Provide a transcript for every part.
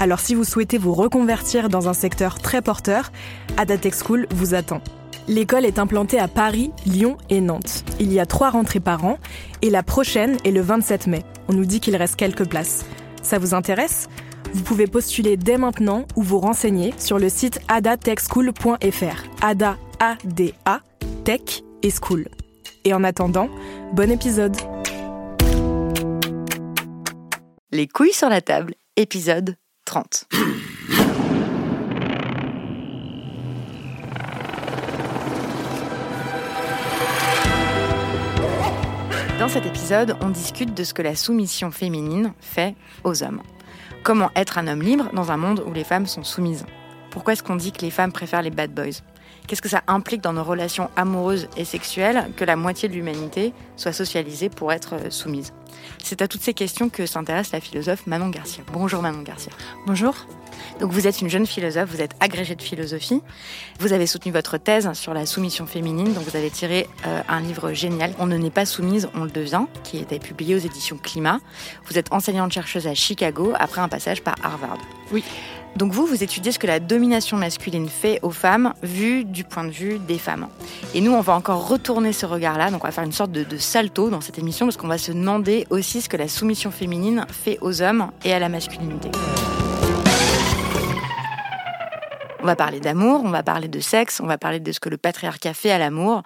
Alors si vous souhaitez vous reconvertir dans un secteur très porteur, Ada Tech School vous attend. L'école est implantée à Paris, Lyon et Nantes. Il y a trois rentrées par an et la prochaine est le 27 mai. On nous dit qu'il reste quelques places. Ça vous intéresse? Vous pouvez postuler dès maintenant ou vous renseigner sur le site adatechschool.fr. Ada, A-D-A, Tech et School. Et en attendant, bon épisode Les couilles sur la table, épisode 30. Dans cet épisode, on discute de ce que la soumission féminine fait aux hommes. Comment être un homme libre dans un monde où les femmes sont soumises? Pourquoi est-ce qu'on dit que les femmes préfèrent les bad boys? Qu'est-ce que ça implique dans nos relations amoureuses et sexuelles que la moitié de l'humanité soit socialisée pour être euh, soumise? C'est à toutes ces questions que s'intéresse la philosophe Manon Garcia. Bonjour Manon Garcia. Bonjour. Donc vous êtes une jeune philosophe, vous êtes agrégée de philosophie. Vous avez soutenu votre thèse sur la soumission féminine, donc vous avez tiré euh, un livre génial, On ne n'est pas soumise, on le devient, qui était publié aux éditions Climat. Vous êtes enseignante chercheuse à Chicago après un passage par Harvard. Oui. Donc vous, vous étudiez ce que la domination masculine fait aux femmes, vu du point de vue des femmes. Et nous, on va encore retourner ce regard-là, donc on va faire une sorte de, de salto dans cette émission, parce qu'on va se demander aussi ce que la soumission féminine fait aux hommes et à la masculinité. On va parler d'amour, on va parler de sexe, on va parler de ce que le patriarcat fait à l'amour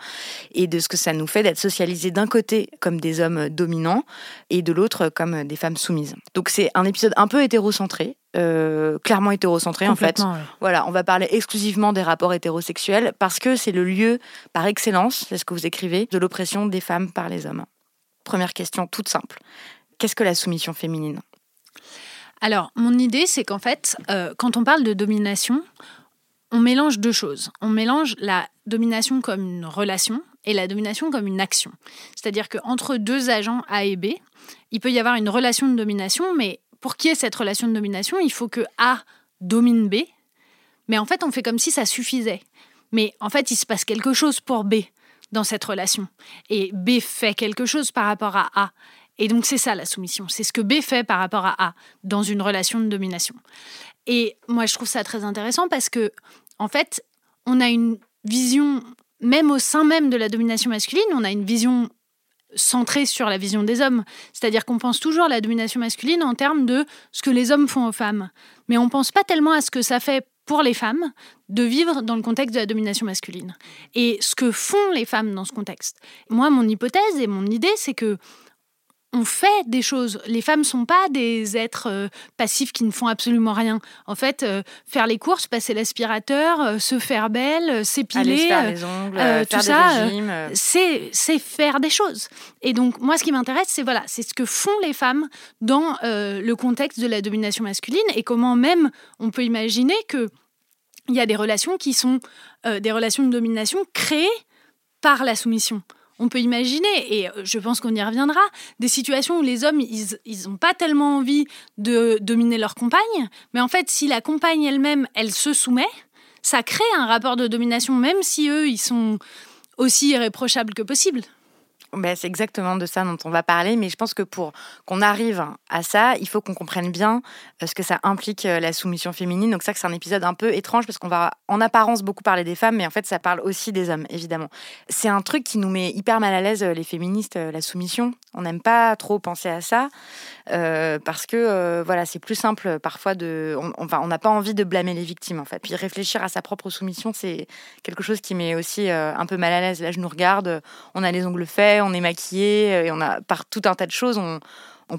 et de ce que ça nous fait d'être socialisés d'un côté comme des hommes dominants et de l'autre comme des femmes soumises. Donc c'est un épisode un peu hétérocentré, euh, clairement hétérocentré en fait. Ouais. Voilà, on va parler exclusivement des rapports hétérosexuels parce que c'est le lieu par excellence, c'est ce que vous écrivez, de l'oppression des femmes par les hommes. Première question toute simple. Qu'est-ce que la soumission féminine? Alors, mon idée, c'est qu'en fait, euh, quand on parle de domination, on mélange deux choses. On mélange la domination comme une relation et la domination comme une action. C'est-à-dire qu'entre deux agents A et B, il peut y avoir une relation de domination, mais pour qu'il y ait cette relation de domination, il faut que A domine B. Mais en fait, on fait comme si ça suffisait. Mais en fait, il se passe quelque chose pour B dans cette relation. Et B fait quelque chose par rapport à A. Et donc, c'est ça la soumission. C'est ce que B fait par rapport à A dans une relation de domination. Et moi, je trouve ça très intéressant parce que, en fait, on a une vision, même au sein même de la domination masculine, on a une vision centrée sur la vision des hommes. C'est-à-dire qu'on pense toujours à la domination masculine en termes de ce que les hommes font aux femmes. Mais on ne pense pas tellement à ce que ça fait pour les femmes de vivre dans le contexte de la domination masculine. Et ce que font les femmes dans ce contexte. Moi, mon hypothèse et mon idée, c'est que on fait des choses. Les femmes sont pas des êtres euh, passifs qui ne font absolument rien. En fait, euh, faire les courses, passer l'aspirateur, euh, se faire belle, s'épiler, faire les ongles, faire tout des ça, c'est c'est faire des choses. Et donc moi, ce qui m'intéresse, c'est voilà, c'est ce que font les femmes dans le contexte de la domination masculine et comment même on peut imaginer que il y a des relations qui sont des relations de domination créées par la soumission. On peut imaginer, et euh, je pense qu'on y reviendra, des situations où les hommes, ils n'ont pas tellement envie de dominer leur compagne, mais en fait, si la compagne elle-même, elle se soumet, ça crée un rapport de domination, même si eux, ils sont aussi irréprochables que possible. Ben, c'est exactement de ça dont on va parler, mais je pense que pour qu'on arrive à ça, il faut qu'on comprenne bien euh, ce que ça implique euh, la soumission féminine. Donc ça, c'est un épisode un peu étrange parce qu'on va en apparence beaucoup parler des femmes, mais en fait, ça parle aussi des hommes, évidemment. C'est un truc qui nous met hyper mal à l'aise, euh, les féministes, la soumission. On n'aime pas trop penser à ça parce que voilà, c'est plus simple parfois de, enfin, on n'a pas envie de blâmer les victimes en fait. Puis réfléchir à sa propre soumission, c'est quelque chose qui met aussi un peu mal à l'aise. Là, je nous regarde, on a les ongles faits on est maquillé, euh, et on a par tout un tas de choses, on,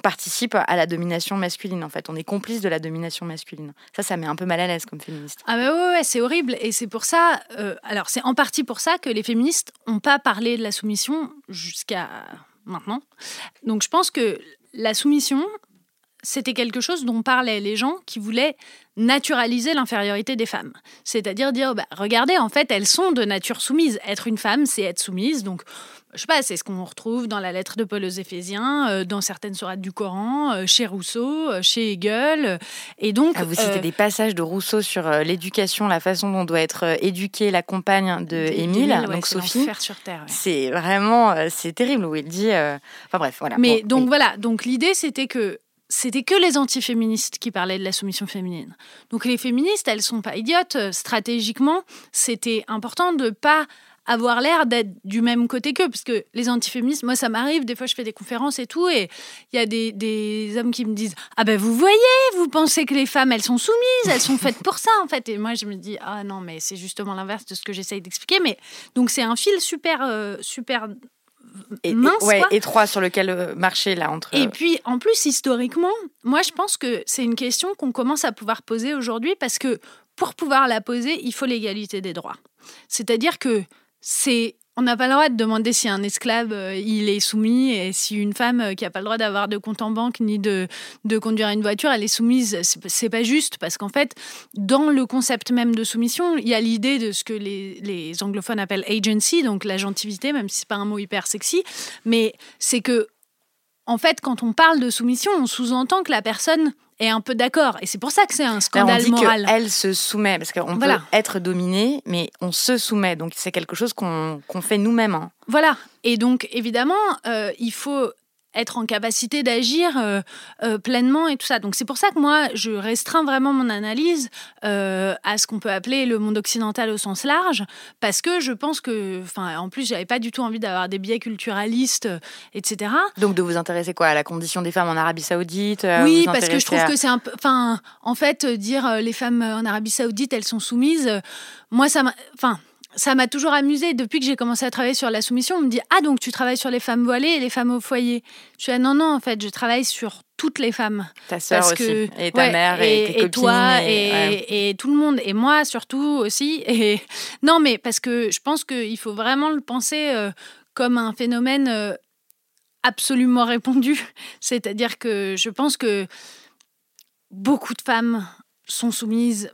participe à la domination masculine en fait. On est complice de la domination masculine. Ça, ça met un peu mal à l'aise comme féministe. Ah bah ouais, c'est horrible. Et c'est pour ça, euh, alors c'est en partie pour ça que les féministes n'ont pas parlé de la soumission jusqu'à maintenant. Donc je pense que la soumission, c'était quelque chose dont parlaient les gens qui voulaient naturaliser l'infériorité des femmes. C'est-à-dire dire, bah, regardez, en fait, elles sont de nature soumise. Être une femme, c'est être soumise. Donc, je sais pas, c'est ce qu'on retrouve dans la lettre de Paul aux Éphésiens, euh, dans certaines sourates du Coran, euh, chez Rousseau, euh, chez Hegel. Et donc, ah, vous citez des passages de Rousseau sur l'éducation, la façon dont doit être éduquée la compagne de Émile, donc Sophie. sur terre. C'est vraiment, c'est terrible où il dit. Enfin bref, voilà. Mais donc voilà, donc l'idée c'était que c'était que les antiféministes qui parlaient de la soumission féminine. Donc les féministes, elles sont pas idiotes. Stratégiquement, c'était important de pas avoir l'air d'être du même côté qu'eux. Parce que les antiféministes, moi, ça m'arrive, des fois, je fais des conférences et tout, et il y a des, des, hommes qui me disent Ah ben, vous voyez, vous pensez que les femmes, elles sont soumises, elles sont faites pour ça, en fait. Et moi, je me dis Ah non, mais c'est justement l'inverse de ce que j'essaye d'expliquer. Mais donc, c'est un fil super, euh, super et, mince, ouais, étroit sur lequel euh, marcher là entre. Et puis en plus historiquement, moi je pense que c'est une question qu'on commence à pouvoir poser aujourd'hui parce que pour pouvoir la poser, il faut l'égalité des droits. C'est-à-dire que c'est on n'a pas le droit de demander si un esclave euh, il est soumis et si une femme euh, qui n'a pas le droit d'avoir de compte en banque ni de, conduire une voiture elle est soumise. C'est pas juste parce qu'en fait dans le concept même de soumission il y a l'idée de ce que les, les, anglophones appellent agency donc l'agentivité même si c'est pas un mot hyper sexy. Mais c'est que en fait quand on parle de soumission on sous-entend que la personne est un peu d'accord. Et c'est pour ça que c'est un scandale on dit moral. Elle se soumet, parce qu'on peut être dominé, mais on se soumet. Donc c'est quelque chose qu'on fait nous-mêmes. Hein. Voilà. Et donc évidemment, euh, il faut être en capacité d'agir euh, euh, pleinement et tout ça. Donc c'est pour ça que moi, je restreins vraiment mon analyse euh, à ce qu'on peut appeler le monde occidental au sens large, parce que je pense que, enfin, en plus, j'avais pas du tout envie d'avoir des biais culturalistes, etc. Donc de vous intéresser quoi à la condition des femmes en Arabie Saoudite Oui, parce que je trouve que c'est un peu, enfin, en fait, dire les femmes en Arabie Saoudite, elles sont soumises. Moi, ça m'a, enfin ça m'a toujours amusé. Depuis que j'ai commencé à travailler sur la soumission, on me dit Ah, donc tu travailles sur les femmes voilées et les femmes au foyer? Je suis ah, non, non, en fait, je travaille sur toutes les femmes. Ta sœur aussi. et ta mère et, tes copines. Toi, et, et, tout le monde. Et moi, surtout aussi. Et... Non, mais parce que je pense qu'il faut vraiment le penser euh, comme un phénomène euh, absolument répandu. C'est-à-dire que je pense que beaucoup de femmes sont soumises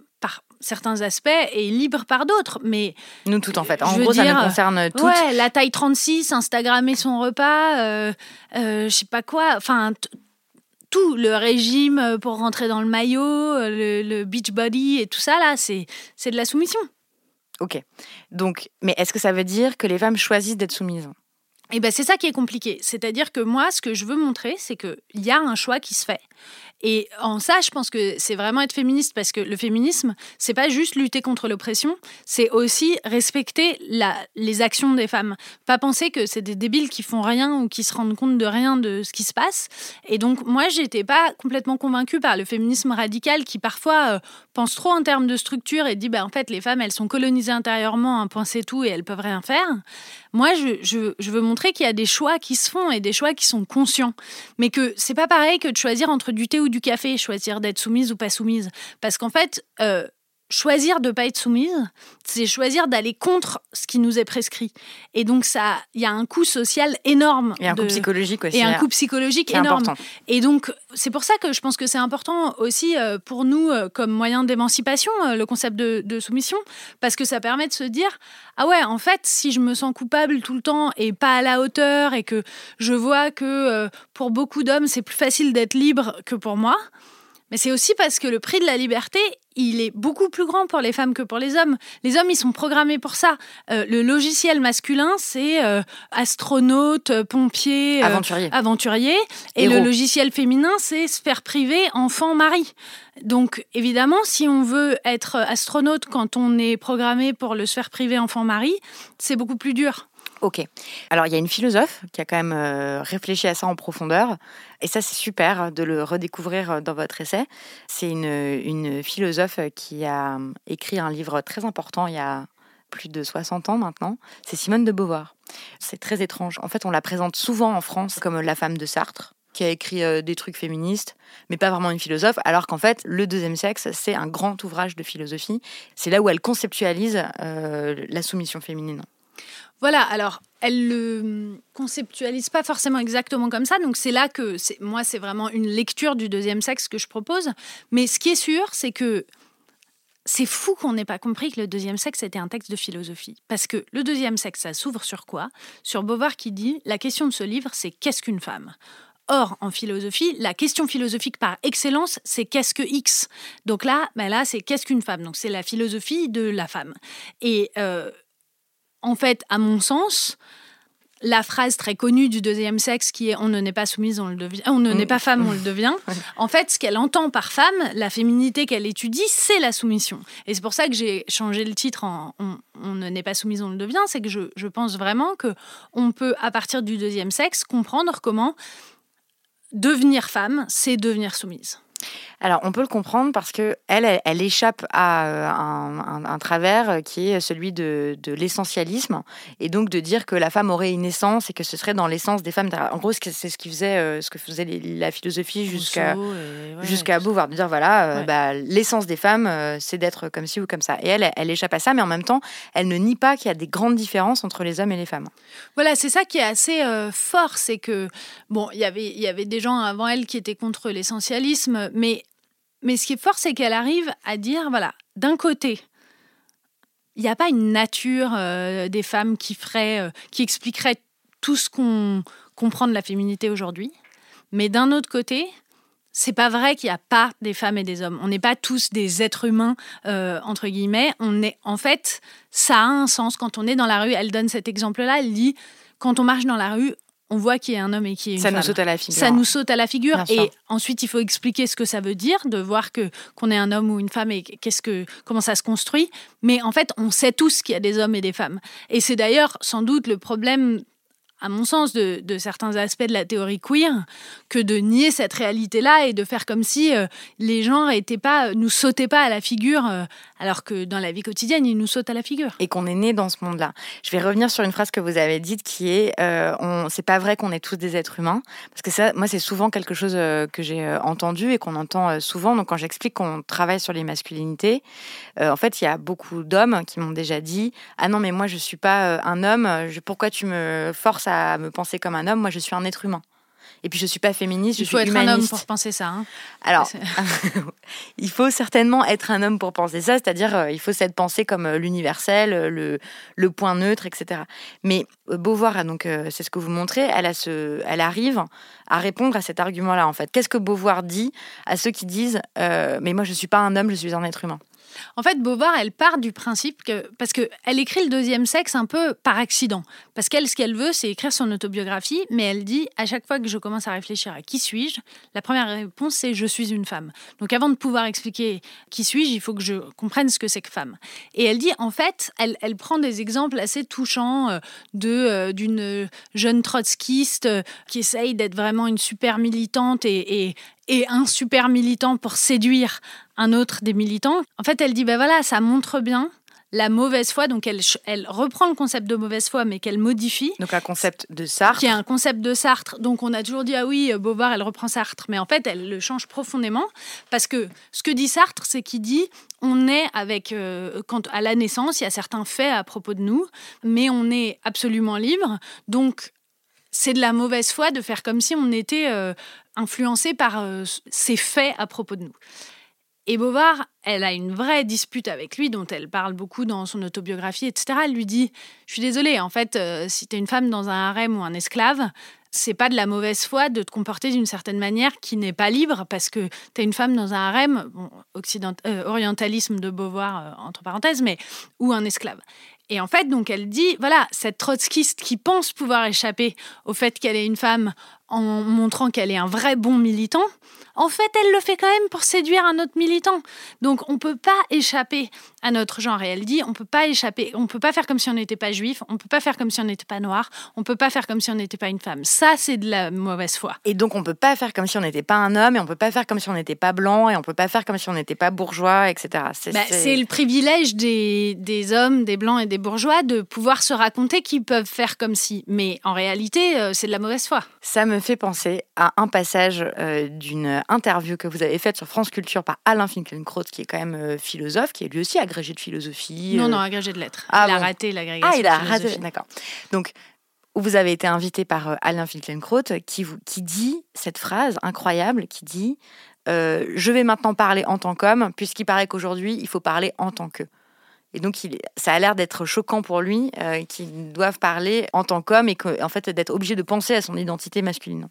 certains aspects et libre par d'autres. Mais nous toutes en fait. En gros, ça nous concerne toutes. Ouais, la taille 36, Instagrammer son repas, euh, euh, je sais pas quoi. Enfin, tout le régime pour rentrer dans le maillot, le, le beach body et tout ça là, c'est c'est de la soumission. Ok. Donc, mais est-ce que ça veut dire que les femmes choisissent d'être soumises? Et ben c'est ça qui est compliqué. C'est-à-dire que moi, ce que je veux montrer, c'est qu'il y a un choix qui se fait. Et en ça, je pense que c'est vraiment être féministe parce que le féminisme, c'est pas juste lutter contre l'oppression, c'est aussi respecter les actions des femmes. Pas penser que c'est des débiles qui font rien ou qui se rendent compte de rien de ce qui se passe. Et donc, moi, j'étais pas complètement convaincue par le féminisme radical qui parfois euh, pense trop en termes de structure et dit, bah, en fait, les femmes, elles sont colonisées intérieurement, un point c'est tout et elles peuvent rien faire. Moi, je veux montrer qu'il y a des choix qui se font et des choix qui sont conscients. Mais que c'est pas pareil que de choisir entre du thé ou du café, choisir d'être soumise ou pas soumise. Parce qu'en fait, euh, choisir de ne pas être soumise, c'est choisir d'aller contre ce qui nous est prescrit. Et donc, ça, il y a un coût social énorme. Et un coût psychologique aussi. Et un hein, coût psychologique énorme. Et donc, c'est pour ça que je pense que c'est important aussi euh, pour nous, euh, comme moyen d'émancipation, le concept de, de, soumission, parce que ça permet de se dire, ah ouais, en fait, si je me sens coupable tout le temps et pas à la hauteur, et que je vois que pour beaucoup d'hommes, c'est plus facile d'être libre que pour moi, Mais c'est aussi parce que le prix de la liberté, il est beaucoup plus grand pour les femmes que pour les hommes. Les hommes, ils sont programmés pour ça. Euh, le logiciel masculin, c'est euh, astronaute, pompier, aventurier. aventurier. Et le logiciel féminin, c'est sphère privée, enfant, mari. Donc, évidemment, si on veut être astronaute quand on est programmé pour le sphère privé, enfant, mari, c'est beaucoup plus dur. Ok. Alors, il y a une philosophe qui a quand même euh, réfléchi à ça en profondeur. Et ça, c'est super de le redécouvrir dans votre essai. C'est une, une, philosophe qui a écrit un livre très important il y a plus de 60 ans maintenant. C'est Simone de Beauvoir. C'est très étrange. En fait, on la présente souvent en France comme la femme de Sartre qui a écrit euh, des trucs féministes, mais pas vraiment une philosophe, alors qu'en fait, Le deuxième sexe, c'est un grand ouvrage de philosophie. C'est là où elle conceptualise euh, la soumission féminine. Voilà, alors elle le conceptualise pas forcément exactement comme ça, donc c'est là que moi c'est vraiment une lecture du deuxième sexe que je propose. Mais ce qui est sûr, c'est que c'est fou qu'on n'ait pas compris que le deuxième sexe était un texte de philosophie. Parce que le deuxième sexe, ça s'ouvre sur quoi? Sur Beauvoir qui dit La question de ce livre, c'est qu'est-ce qu'une femme? Or, en philosophie, la question philosophique par excellence, c'est qu'est-ce que X? Donc là, ben là c'est qu'est-ce qu'une femme? Donc c'est la philosophie de la femme. Et euh, en fait, à mon sens, la phrase très connue du deuxième sexe qui est on ne n'est pas soumise, on le devient, on ne n'est pas femme, on le devient. En fait, ce qu'elle entend par femme, la féminité qu'elle étudie, c'est la soumission. Et c'est pour ça que j'ai changé le titre en on, ne n'est pas soumise, on le devient. C'est que je, je, pense vraiment que on peut, à partir du deuxième sexe, comprendre comment devenir femme, c'est devenir soumise. Alors, on peut le comprendre parce que elle, elle, échappe à euh, un, travers qui est celui de, l'essentialisme et donc de dire que la femme aurait une essence et que ce serait dans l'essence des femmes. En gros, c'est ce qui faisait, euh, ce que faisait la philosophie jusqu'à jusqu'à Beauvoir, de dire voilà, euh, bah, l'essence des femmes, c'est d'être comme ci ou comme ça. Et elle, elle échappe à ça, mais en même temps, elle ne nie pas qu'il y a des grandes différences entre les hommes et les femmes. Voilà, c'est ça qui est assez fort, c'est que bon, il y avait il y avait des gens avant elle qui étaient contre l'essentialisme, mais mais ce qui est fort, c'est qu'elle arrive à dire, voilà, d'un côté, il n'y a pas une nature euh, des femmes qui ferait, euh, qui expliquerait tout ce qu'on comprend de la féminité aujourd'hui. Mais d'un autre côté, c'est pas vrai qu'il n'y a pas des femmes et des hommes. On n'est pas tous des êtres humains euh, entre guillemets. On est, en fait, ça a un sens quand on est dans la rue. Elle donne cet exemple-là. Elle dit quand on marche dans la rue, on voit qu'il y a un homme et qu'il y a une ça nous saute à la figure. Ça nous saute à la figure. et ensuite, il faut expliquer ce que ça veut dire, de voir que qu'on est un homme ou une femme et qu'est-ce que comment ça se construit. Mais en fait, on sait tous qu'il y a des hommes et des femmes. Et c'est d'ailleurs sans doute le problème à mon sens, de, certains aspects de la théorie queer que de nier cette réalité-là et de faire comme si euh, les gens étaient pas, nous sautaient pas à la figure, euh, alors que dans la vie quotidienne, ils nous sautent à la figure. Et qu'on est né dans ce monde-là. Je vais revenir sur une phrase que vous avez dite qui est euh, on, c'est pas vrai qu'on est tous des êtres humains. Parce que ça, moi, c'est souvent quelque chose que j'ai entendu et qu'on entend souvent. Donc, quand j'explique qu'on travaille sur les masculinités, en fait, il y a beaucoup d'hommes qui m'ont déjà dit Ah non, mais moi, je suis pas un homme, pourquoi tu me forces à me penser comme un homme. Moi, je suis un être humain. Et puis je suis pas féministe, je suis humaniste. Il faut être un homme pour penser ça. Hein. Alors, il faut certainement être un homme pour penser ça, c'est-à-dire euh, il faut s'être pensé comme euh, l'universel, euh, le, le, point neutre, etc. Mais Beauvoir, a donc, c'est ce que vous montrez, elle, a ce, elle arrive à répondre à cet argument-là en fait. Qu'est-ce que Beauvoir dit à ceux qui disent mais moi je suis pas un homme, je suis un être humain en fait, Beauvoir, elle part du principe que. Parce qu'elle écrit le deuxième sexe un peu par accident. Parce qu'elle, ce qu'elle veut, c'est écrire son autobiographie, mais elle dit à chaque fois que je commence à réfléchir à qui suis-je, la première réponse, c'est je suis une femme. Donc avant de pouvoir expliquer qui suis-je, il faut que je comprenne ce que c'est que femme. Et elle dit, en fait, elle, elle prend des exemples assez touchants euh, euh, d'une jeune trotskiste euh, qui essaye d'être vraiment une super militante et, et un super militant pour séduire un autre des militants. En fait, elle dit, ben voilà, ça montre bien la mauvaise foi. Donc, elle, elle reprend le concept de mauvaise foi, mais qu'elle modifie. Donc, un concept de Sartre. Qui est un concept de Sartre. Donc, on a toujours dit, ah oui, Beauvoir, elle reprend Sartre. Mais en fait, elle le change profondément. Parce que ce que dit Sartre, c'est qu'il dit, on est avec, euh, quand, à la naissance, il y a certains faits à propos de nous, mais on est absolument libre. Donc, c'est de la mauvaise foi de faire comme si on était euh, influencé par euh, ces faits à propos de nous. Et Beauvoir, elle a une vraie dispute avec lui, dont elle parle beaucoup dans son autobiographie, etc. Elle lui dit Je suis désolée, en fait, euh, si tu es une femme dans un harem ou un esclave, c'est pas de la mauvaise foi de te comporter d'une certaine manière qui n'est pas libre parce que tu es une femme dans un harem, orientalisme de Beauvoir entre parenthèses, mais ou un esclave. Et en fait, donc elle dit, voilà, cette trotskiste qui pense pouvoir échapper au fait qu'elle est une femme en montrant qu'elle est un vrai bon militant, en fait, elle le fait quand même pour séduire un autre militant. Donc, on ne peut pas échapper à notre genre. Et elle dit, on peut pas échapper, on peut pas faire comme si on n'était pas juif, on peut pas faire comme si on n'était pas noir, on peut pas faire comme si on n'était pas une femme. Ça, c'est de la mauvaise foi. Et donc, on peut pas faire comme si on n'était pas un homme, et on peut pas faire comme si on n'était pas blanc, et on peut pas faire comme si on n'était pas bourgeois, etc. Bah, c'est le privilège des, des, hommes, des blancs et des bourgeois de pouvoir se raconter qu'ils peuvent faire comme si. Mais en réalité, euh, c'est de la mauvaise foi. Ça me fait penser à un passage euh, d'une interview que vous avez faite sur France Culture par Alain Finkielkraut, qui est quand même euh, philosophe, qui est lui aussi agrégé de philosophie. Non, non, agrégé de lettres. Ah, il a raté l'agrégation. Ah, il a raté, d'accord. Donc, vous avez été invité par euh, Alain Finkielkraut, qui, qui dit cette phrase incroyable, qui dit Je vais maintenant parler en tant qu'homme, puisqu'il paraît qu'aujourd'hui, il faut parler en tant que. Et donc, ça a l'air d'être choquant pour lui qu'il doive parler en tant qu'homme et en fait d'être obligé de penser à son identité masculine.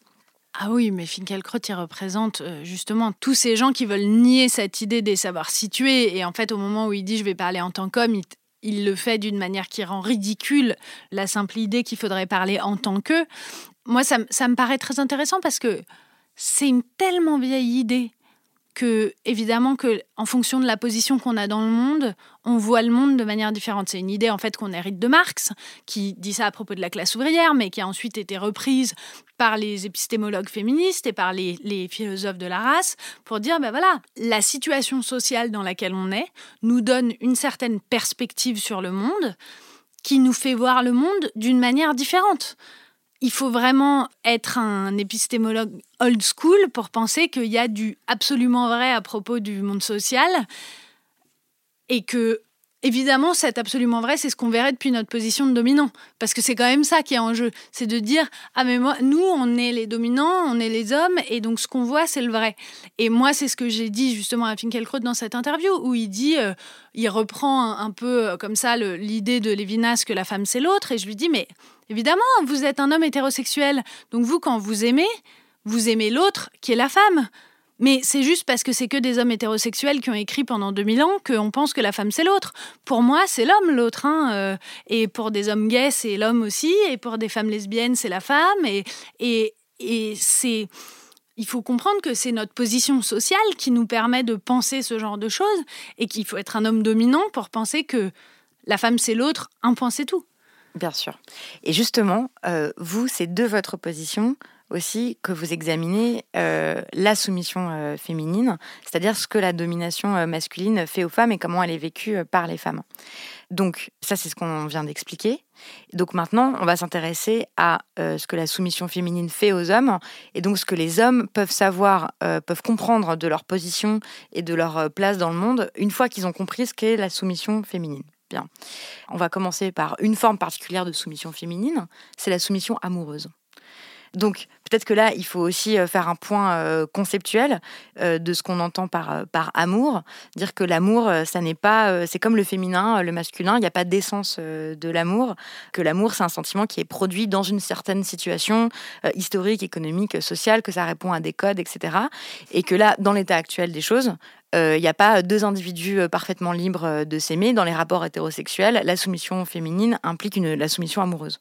Ah oui, mais Finkielkraut, il représente euh, justement tous ces gens qui veulent nier cette idée des savoirs situés. Et en fait, au moment où il dit je vais parler en tant qu'homme, il, le fait d'une manière qui rend ridicule la simple idée qu'il faudrait parler en tant que. Moi, ça, ça me paraît très intéressant parce que c'est une tellement vieille idée que évidemment que en fonction de la position qu'on a dans le monde, on voit le monde de manière différente. C'est une idée en fait qu'on hérite de Marx, qui dit ça à propos de la classe ouvrière, mais qui a ensuite été reprise par les épistémologues féministes et par les, philosophes de la race pour dire ben voilà, la situation sociale dans laquelle on est nous donne une certaine perspective sur le monde qui nous fait voir le monde d'une manière différente il faut vraiment être un épistémologue old school pour penser qu'il y a du absolument vrai à propos du monde social et que Évidemment, cet absolument vrai, c'est ce qu'on verrait depuis notre position de dominant. Parce que c'est quand même ça qui est en jeu. C'est de dire, ah mais moi, nous, on est les dominants, on est les hommes, et donc ce qu'on voit, c'est le vrai. Et moi, c'est ce que j'ai dit justement à Finkielkraut dans cette interview, où il dit, euh, il reprend un, peu euh, comme ça l'idée de Lévinas que la femme, c'est l'autre, et je lui dis, mais évidemment, vous êtes un homme hétérosexuel. Donc vous, quand vous aimez, vous aimez l'autre qui est la femme. Mais c'est juste parce que c'est que des hommes hétérosexuels qui ont écrit pendant 2000 ans qu'on pense que la femme c'est l'autre. Pour moi, c'est l'homme l'autre. Hein, euh, et pour des hommes gays, c'est l'homme aussi. Et pour des femmes lesbiennes, c'est la femme. Et, et, et c'est. Il faut comprendre que c'est notre position sociale qui nous permet de penser ce genre de choses et qu'il faut être un homme dominant pour penser que la femme c'est l'autre, un point c'est tout. Bien sûr. Et justement, euh, vous, c'est de votre position aussi que vous examinez euh, la soumission euh, féminine, c'est-à-dire ce que la domination euh, masculine fait aux femmes et comment elle est vécue par les femmes. Donc ça, c'est ce qu'on vient d'expliquer. Donc maintenant, on va s'intéresser à ce que la soumission féminine fait aux hommes et donc ce que les hommes peuvent savoir, peuvent comprendre de leur position et de leur place dans le monde une fois qu'ils ont compris ce qu'est la soumission féminine. Bien. On va commencer par une forme particulière de soumission féminine, c'est la soumission amoureuse. Donc peut-être que là, il faut aussi euh, faire un point euh, conceptuel euh, de ce qu'on entend par, par amour. Dire que l'amour, ça n'est pas, c'est comme le féminin, le masculin, il n'y a pas d'essence de l'amour. Que l'amour, c'est un sentiment qui est produit dans une certaine situation historique, économique, sociale, que ça répond à des codes, etc. Et que là, dans l'état actuel des choses, il n'y a pas deux individus parfaitement libres de s'aimer. Dans les rapports hétérosexuels, la soumission féminine implique une, la soumission amoureuse.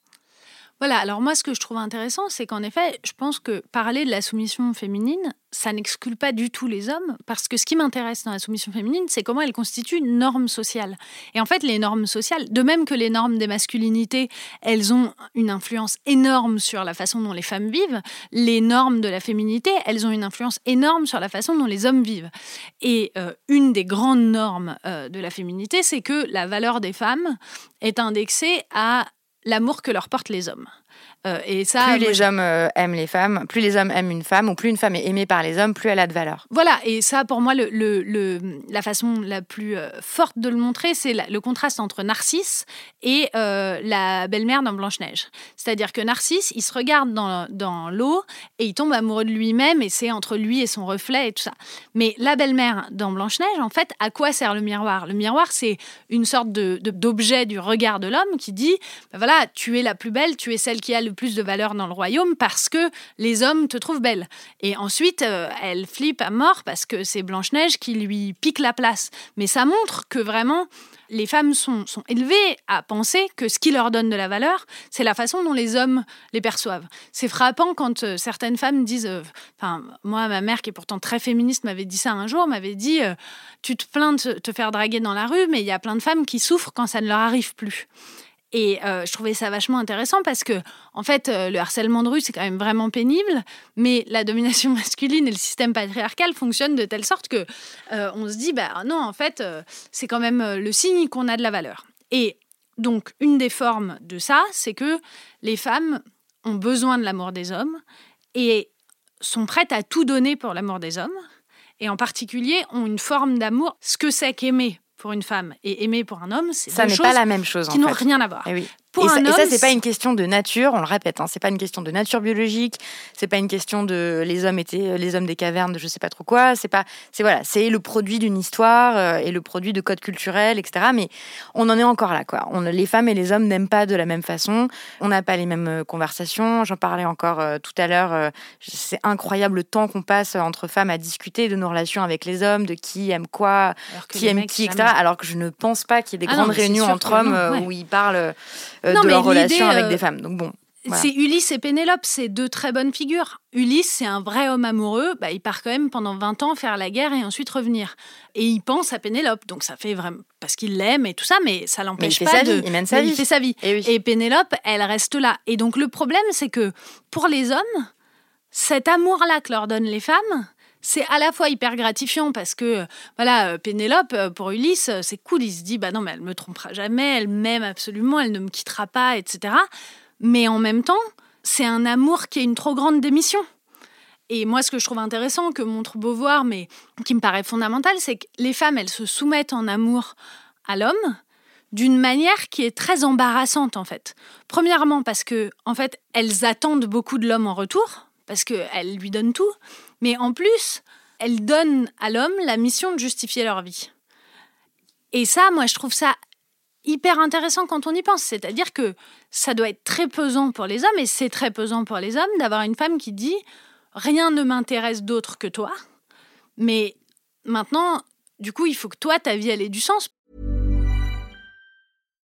Voilà, alors moi ce que je trouve intéressant, c'est qu'en effet, je pense que parler de la soumission féminine, ça n'exclut pas du tout les hommes, parce que ce qui m'intéresse dans la soumission féminine, c'est comment elle constitue une norme sociale. Et en fait, les normes sociales, de même que les normes des masculinités, elles ont une influence énorme sur la façon dont les femmes vivent, les normes de la féminité, elles ont une influence énorme sur la façon dont les hommes vivent. Et euh, une des grandes normes euh, de la féminité, c'est que la valeur des femmes est indexée à l'amour que leur portent les hommes. Euh, et ça, plus les hommes euh, aiment les femmes, plus les hommes aiment une femme, ou plus une femme est aimée par les hommes, plus elle a de valeur. Voilà, et ça, pour moi, le, le, la façon la plus euh, forte de le montrer, c'est le contraste entre Narcisse et la belle-mère dans Blanche-Neige. C'est-à-dire que Narcisse, il se regarde dans, dans l'eau et il tombe amoureux de lui-même, et c'est entre lui et son reflet et tout ça. Mais la belle-mère dans Blanche-Neige, en fait, à quoi sert le miroir? Le miroir, c'est une sorte d'objet de, du regard de l'homme qui dit, ben voilà, tu es la plus belle, tu es celle qui a le plus de valeur dans le royaume parce que les hommes te trouvent belle. Et ensuite, euh, elle flippe à mort parce que c'est Blanche-Neige qui lui pique la place. Mais ça montre que vraiment, les femmes sont, élevées à penser que ce qui leur donne de la valeur, c'est la façon dont les hommes les perçoivent. C'est frappant quand euh, certaines femmes disent, euh, enfin moi ma mère qui est pourtant très féministe m'avait dit ça un jour, m'avait dit, tu te plains de te faire draguer dans la rue, mais il y a plein de femmes qui souffrent quand ça ne leur arrive plus. Et euh, je trouvais ça vachement intéressant parce que, en fait, euh, le harcèlement de rue, c'est quand même vraiment pénible, mais la domination masculine et le système patriarcal fonctionnent de telle sorte que euh, on se dit, bah non, en fait, c'est quand même le signe qu'on a de la valeur. Et donc, une des formes de ça, c'est que les femmes ont besoin de l'amour des hommes et sont prêtes à tout donner pour l'amour des hommes, et en particulier ont une forme d'amour, ce que c'est qu'aimer pour une femme et aimer pour un homme, c'est ça n'est pas la même chose qui n'ont rien à voir. Eh oui et, ça, ça c'est pas une question de nature, on le répète, hein, c'est pas une question de nature biologique, c'est pas une question de les hommes étaient les hommes des cavernes, de je sais pas trop quoi. C'est pas, c'est voilà, c'est le produit d'une histoire euh, et le produit de codes culturels, etc. Mais on en est encore là, quoi. On, les femmes et les hommes n'aiment pas de la même façon. On n'a pas les mêmes euh, conversations. J'en parlais encore euh, tout à l'heure. c'est incroyable le temps qu'on passe entre femmes à discuter de nos relations avec les hommes, de qui aime quoi, qui aime qui, etc. Alors que je ne pense pas qu'il y ait des ah grandes réunions entre hommes où ils parlent euh, de leur relation avec des euh, femmes. Donc bon. C'est Ulysse et Pénélope, c'est deux très bonnes figures. Ulysse, c'est un vrai homme amoureux. Bah, il part quand même pendant 20 ans faire la guerre et ensuite revenir. Et il pense à Pénélope. Donc ça fait vraiment. Parce qu'il l'aime et tout ça, mais ça l'empêche pas de. Il mène sa vie. Il fait sa vie. Et, et Pénélope, elle reste là. Et donc le problème, c'est que pour les hommes, cet amour-là que leur donnent les femmes, c'est à la fois hyper gratifiant parce que voilà euh, Pénélope euh, pour Ulysse euh, c'est cool il se dit bah non mais elle me trompera jamais elle m'aime absolument elle ne me quittera pas etc mais en même temps c'est un amour qui est une trop grande démission et moi ce que je trouve intéressant que montre Beauvoir mais qui me paraît fondamental c'est que les femmes elles se soumettent en amour à l'homme d'une manière qui est très embarrassante en fait. Premièrement parce que en fait elles attendent beaucoup de l'homme en retour parce qu'elles lui donnent tout. Mais en plus, elles donnent à l'homme la mission de justifier leur vie. Et ça, moi, je trouve ça hyper intéressant quand on y pense. C'est-à-dire que ça doit être très pesant pour les hommes, et c'est très pesant pour les hommes d'avoir une femme qui dit Rien ne m'intéresse d'autre que toi, mais maintenant, du coup, il faut que toi, ta vie, ait du sens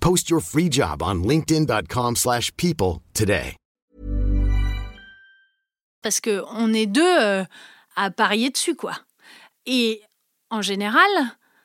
Post your free job on linkedin.com/people today. Parce que on est deux euh, à parier dessus quoi. Et en général,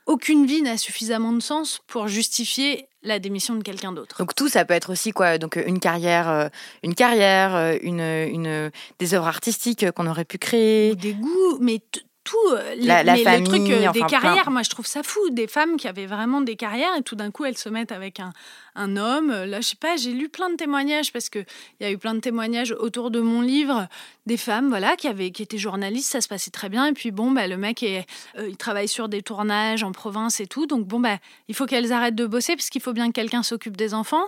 aucune vie n'a suffisamment de sens pour justifier la démission de quelqu'un d'autre. Donc tout, ça peut être aussi quoi Donc une carrière, euh, une carrière, euh, une, une des œuvres artistiques qu'on aurait pu créer, des goûts, mais tout euh, la, le truc euh, des carrières. Moi je trouve ça fou des femmes qui avaient vraiment des carrières et tout d'un coup elles se mettent avec un, un homme. Là je sais pas j'ai lu plein de témoignages parce que il y a eu plein de témoignages autour de mon livre des femmes voilà qui avaient qui étaient journalistes ça se passait très bien. Et puis bon bah le mec est, euh, il travaille sur des tournages en province et tout. Donc bon bah il faut qu'elles arrêtent de bosser parce qu'il faut bien que quelqu'un s'occupe des enfants.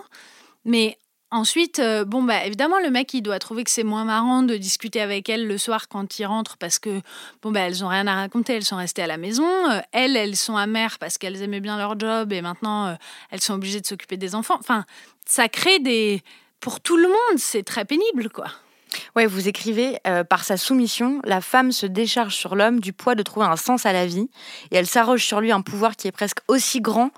Mais Ensuite, euh, bon, bah, évidemment, le mec, il doit trouver que c'est moins marrant de discuter avec elle le soir quand il rentre parce que, bon, bah, elles ont rien à raconter, elles sont restées à la maison. Euh, elles, elles sont amères parce qu'elles aimaient bien leur job et maintenant, euh, elles sont obligées de s'occuper des enfants. Enfin, ça crée des. Pour tout le monde, c'est très pénible, quoi. Ouais, vous écrivez par sa soumission, la femme se décharge sur l'homme du poids de trouver un sens à la vie et elle s'arroge sur lui un pouvoir qui est presque aussi grand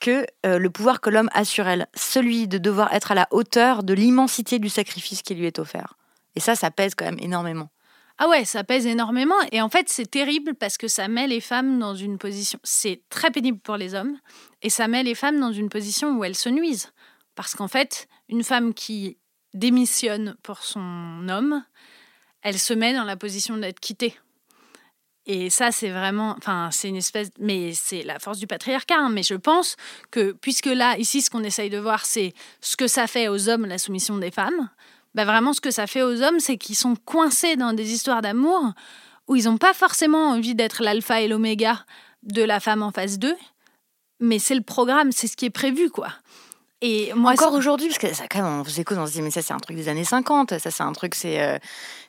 que euh, le pouvoir que l'homme a sur elle, celui de devoir être à la hauteur de l'immensité du sacrifice qui lui est offert. Et ça, ça pèse quand même énormément. Ah ouais, ça pèse énormément. Et en fait, c'est terrible parce que ça met les femmes dans une position. C'est très pénible pour les hommes. Et ça met les femmes dans une position où elles se nuisent. Parce qu'en fait, une femme qui démissionne pour son homme, elle se met dans la position d'être quittée. Et ça, c'est vraiment, enfin, c'est une espèce, mais c'est la force du patriarcat. Hein. mais je pense que puisque là, ici, ce qu'on essaye de voir, c'est ce que ça fait aux hommes, la soumission des femmes. Bah vraiment, ce que ça fait aux hommes, c'est qu'ils sont coincés dans des histoires d'amour où ils n'ont pas forcément envie d'être l'alpha et l'oméga de la femme en face d'eux, mais c'est le programme, c'est ce qui est prévu, quoi. Et moi, Encore aujourd'hui, parce que ça, quand même, on faisait quoi on se dit, mais ça, c'est un truc des années 50, ça, c'est un truc, c'est. Euh,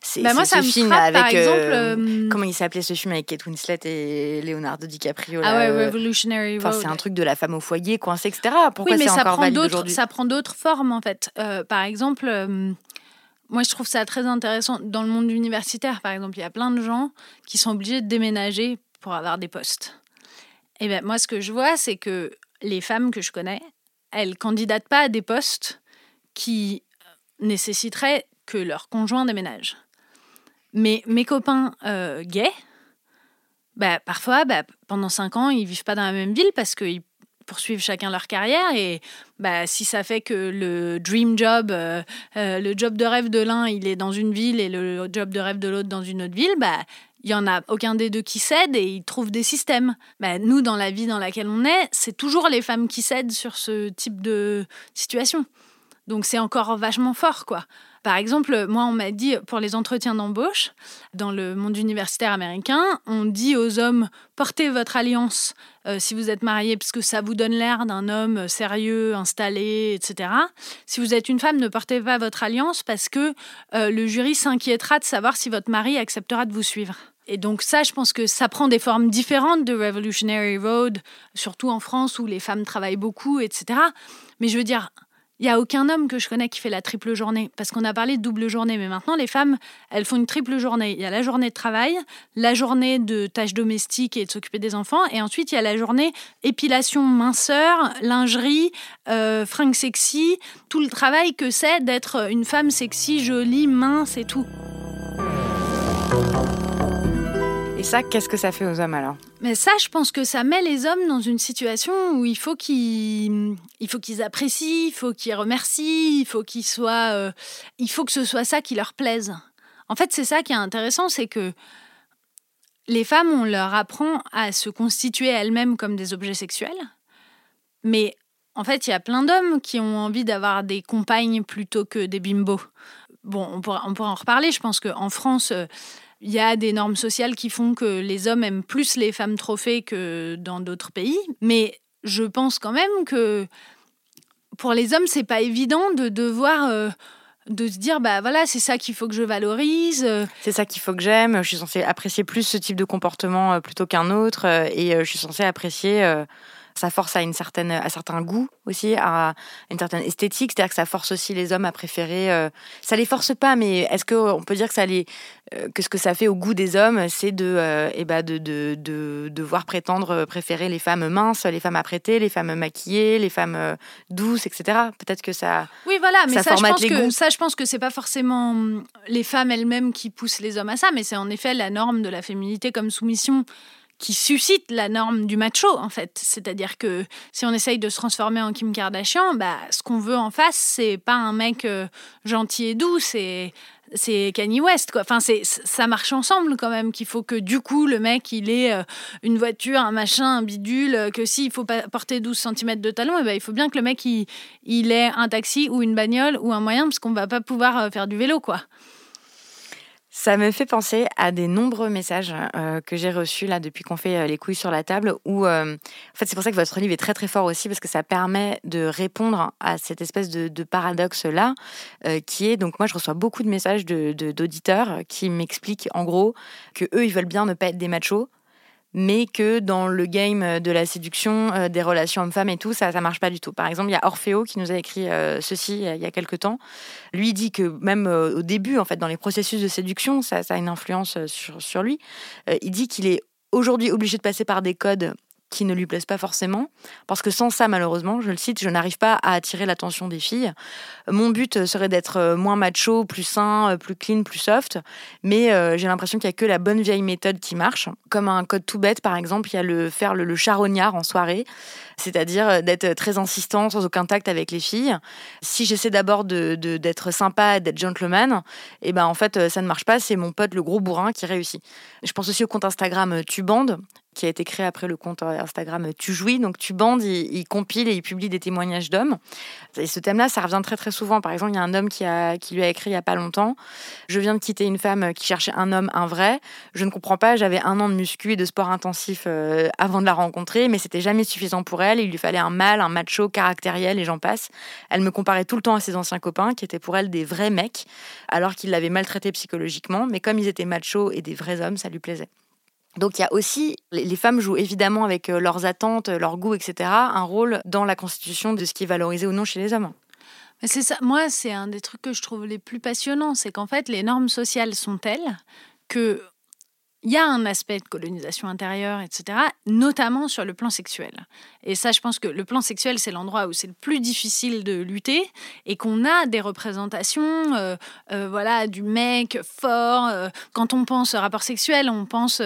c'est bah moi, ça ce me film avec. Par exemple, euh, euh, comment il s'appelait ce film avec Kate Winslet et Leonardo DiCaprio Ah ouais, Revolutionary Road. c'est un truc de la femme au foyer, coincée, etc. Pourquoi oui, mais ça prend d'autres, ça prend d'autres formes, en fait. par exemple. Moi, je trouve ça très intéressant. Dans le monde universitaire, par exemple, il y a plein de gens qui sont obligés de déménager pour avoir des postes. Et bien, moi, ce que je vois, c'est que les femmes que je connais, elles candidatent pas à des postes qui nécessiteraient que leur conjoint déménage. Mais mes copains euh, gays, bah, parfois, bah, pendant cinq ans, ils vivent pas dans la même ville parce qu'ils poursuivent chacun leur carrière et bah, si ça fait que le dream job, euh, euh, le job de rêve de l'un, il est dans une ville et le job de rêve de l'autre dans une autre ville, bah, il y en a aucun des deux qui cède et ils trouvent des systèmes. Bah, nous, dans la vie dans laquelle on est, c'est toujours les femmes qui cèdent sur ce type de situation. Donc c'est encore vachement fort, quoi. Par exemple, moi, on m'a dit pour les entretiens d'embauche, dans le monde universitaire américain, on dit aux hommes portez votre alliance euh, si vous êtes marié, parce que ça vous donne l'air d'un homme sérieux, installé, etc. Si vous êtes une femme, ne portez pas votre alliance parce que euh, le jury s'inquiétera de savoir si votre mari acceptera de vous suivre. Et donc ça, je pense que ça prend des formes différentes de Revolutionary Road, surtout en France où les femmes travaillent beaucoup, etc. Mais je veux dire, il n'y a aucun homme que je connais qui fait la triple journée, parce qu'on a parlé de double journée, mais maintenant les femmes, elles font une triple journée. Il y a la journée de travail, la journée de tâches domestiques et de s'occuper des enfants, et ensuite il y a la journée épilation, minceur, lingerie, euh, fringues sexy, tout le travail que c'est d'être une femme sexy, jolie, mince et tout ça, qu'est-ce que ça fait aux hommes alors? Mais ça, je pense que ça met les hommes dans une situation où il faut qu'ils, apprécient, il faut qu'ils remercient, il faut qu'ils soient, euh, il faut que ce soit ça qui leur plaise. En fait, c'est ça qui est intéressant, c'est que les femmes, on leur apprend à se constituer elles-mêmes comme des objets sexuels, mais en fait, il y a plein d'hommes qui ont envie d'avoir des compagnes plutôt que des bimbos. Bon, on pourra, on pourra en reparler. Je pense qu'en France, euh, il y a des normes sociales qui font que les hommes aiment plus les femmes trophées que dans d'autres pays, mais je pense quand même que pour les hommes, c'est pas évident de devoir euh, de se dire bah voilà c'est ça qu'il faut que je valorise c'est ça qu'il faut que j'aime. Je suis censée apprécier plus ce type de comportement euh, plutôt qu'un autre euh, et je suis censée apprécier ça force à une certaine, à certains goûts aussi, à une certaine esthétique. C'est-à-dire que ça force aussi les hommes à préférer. Euh, ça les force pas, mais est-ce qu'on peut dire que ça les, euh, que ce que ça fait au goût des hommes, c'est de, euh, eh ben de, de, de, devoir prétendre préférer les femmes minces, les femmes apprêtées, les femmes maquillées, les femmes douces, etc. Peut-être que ça. Oui, voilà, mais ça, je pense que ça, je pense que c'est pas forcément hum, les femmes elles-mêmes qui poussent les hommes à ça, mais c'est en effet la norme de la féminité comme soumission qui suscite la norme du macho, en fait. C'est-à-dire que si on essaye de se transformer en Kim Kardashian, bah, ce qu'on veut en face, c'est pas un mec euh, gentil et doux, c'est c'est Kanye West quoi. Enfin c'est ça marche ensemble quand même qu'il faut que du coup le mec il ait euh, une voiture, un machin, un bidule euh, que s'il faut pas porter 12 cm de talons, et eh ben il faut bien que le mec il, il ait un taxi ou une bagnole ou un moyen parce qu'on va pas pouvoir faire du vélo quoi. Ça me fait penser à des nombreux messages euh, que j'ai reçus là depuis qu'on fait euh, les couilles sur la table. Où, euh, en fait, c'est pour ça que votre livre est très très fort aussi parce que ça permet de répondre à cette espèce de, paradoxe là, qui est donc moi je reçois beaucoup de messages d'auditeurs qui m'expliquent en gros que eux ils veulent bien ne pas être des machos, mais que dans le game de la séduction, euh, des relations hommes-femmes et tout, ça ça marche pas du tout. Par exemple, il y a Orfeo qui nous a écrit euh, ceci il y a quelques temps. Lui dit que même euh, au début, en fait, dans les processus de séduction, ça, ça a une influence sur, sur lui. il dit qu'il est aujourd'hui obligé de passer par des codes qui ne lui plaisent pas forcément. Parce que sans ça, malheureusement, je le cite, je n'arrive pas à attirer l'attention des filles. Mon but serait d'être euh, moins macho, plus sain, euh, plus clean, plus soft. Mais euh, j'ai l'impression qu'il n'y a que la bonne vieille méthode qui marche. Comme un code tout bête, par exemple, il y a le faire le, charognard en soirée. C'est-à-dire d'être très insistant, sans aucun tact avec les filles. Si j'essaie d'abord d'être de, d'être sympa, d'être gentleman, et eh ben en fait, ça ne marche pas. C'est mon pote, le gros bourrin, qui réussit. Je pense aussi au compte Instagram Tubande, qui a été créé après le compte Instagram Tu jouis. Donc tu bandes, il, compile et il publie des témoignages d'hommes. Et ce thème-là, ça revient très très souvent. Par exemple, il y a un homme qui, a, qui lui a écrit il y a pas longtemps Je viens de quitter une femme qui cherchait un homme, un vrai. Je ne comprends pas, j'avais un an de muscu et de sport intensif euh, avant de la rencontrer, mais c'était jamais suffisant pour elle. Il lui fallait un mâle, un macho caractériel et j'en passe. Elle me comparait tout le temps à ses anciens copains qui étaient pour elle des vrais mecs, alors qu'il l'avait maltraité psychologiquement. Mais comme ils étaient machos et des vrais hommes, ça lui plaisait. Donc il y a aussi, les femmes jouent évidemment avec euh, leurs attentes, leurs goûts, etc., un rôle dans la constitution de ce qui est valorisé ou non chez les hommes. C'est ça. Moi, c'est un des trucs que je trouve les plus passionnants, c'est qu'en fait, les normes sociales sont telles que il y a un aspect de colonisation intérieure, etc., notamment sur le plan sexuel. Et ça, je pense que le plan sexuel, c'est l'endroit où c'est le plus difficile de lutter et qu'on a des représentations, euh, euh, voilà, du mec fort. Euh, quand on pense rapport sexuel, on pense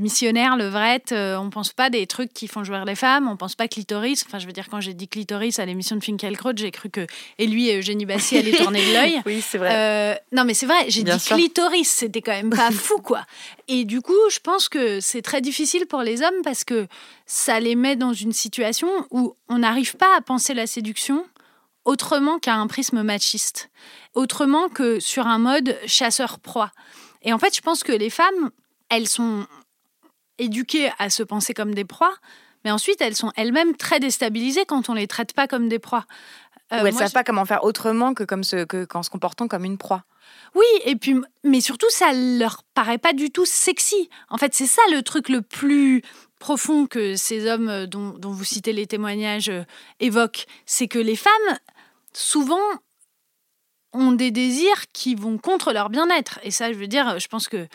missionnaire, levrette, on pense pas des trucs qui font jouer les femmes, on pense pas clitoris. Enfin, je veux dire, quand j'ai dit clitoris à l'émission de Finkielkraut, j'ai cru que et lui et Eugénie Bassi allaient tourner de l'œil. oui, c'est vrai. non, mais c'est vrai, j'ai dit clitoris, c'était quand même pas fou, quoi. Et du coup, je pense que c'est très difficile pour les hommes parce que ça les met dans une situation où on n'arrive pas à penser la séduction autrement qu'à un prisme machiste, autrement que sur un mode chasseur-proie. Et en fait, je pense que les femmes, elles sont éduquées à se penser comme des proies, mais ensuite elles sont elles-mêmes très déstabilisées quand on les traite pas comme des proies. Euh, elles ne savent pas comment faire autrement que, comme ce, que qu'en se comportant comme une proie. Oui, et puis, mais surtout, ça leur paraît pas du tout sexy. En fait, c'est ça le truc le plus profond que ces hommes euh, dont, vous citez les témoignages euh, évoquent. C'est que les femmes, souvent, ont des désirs qui vont contre leur bien-être. Et ça, je veux dire, je pense que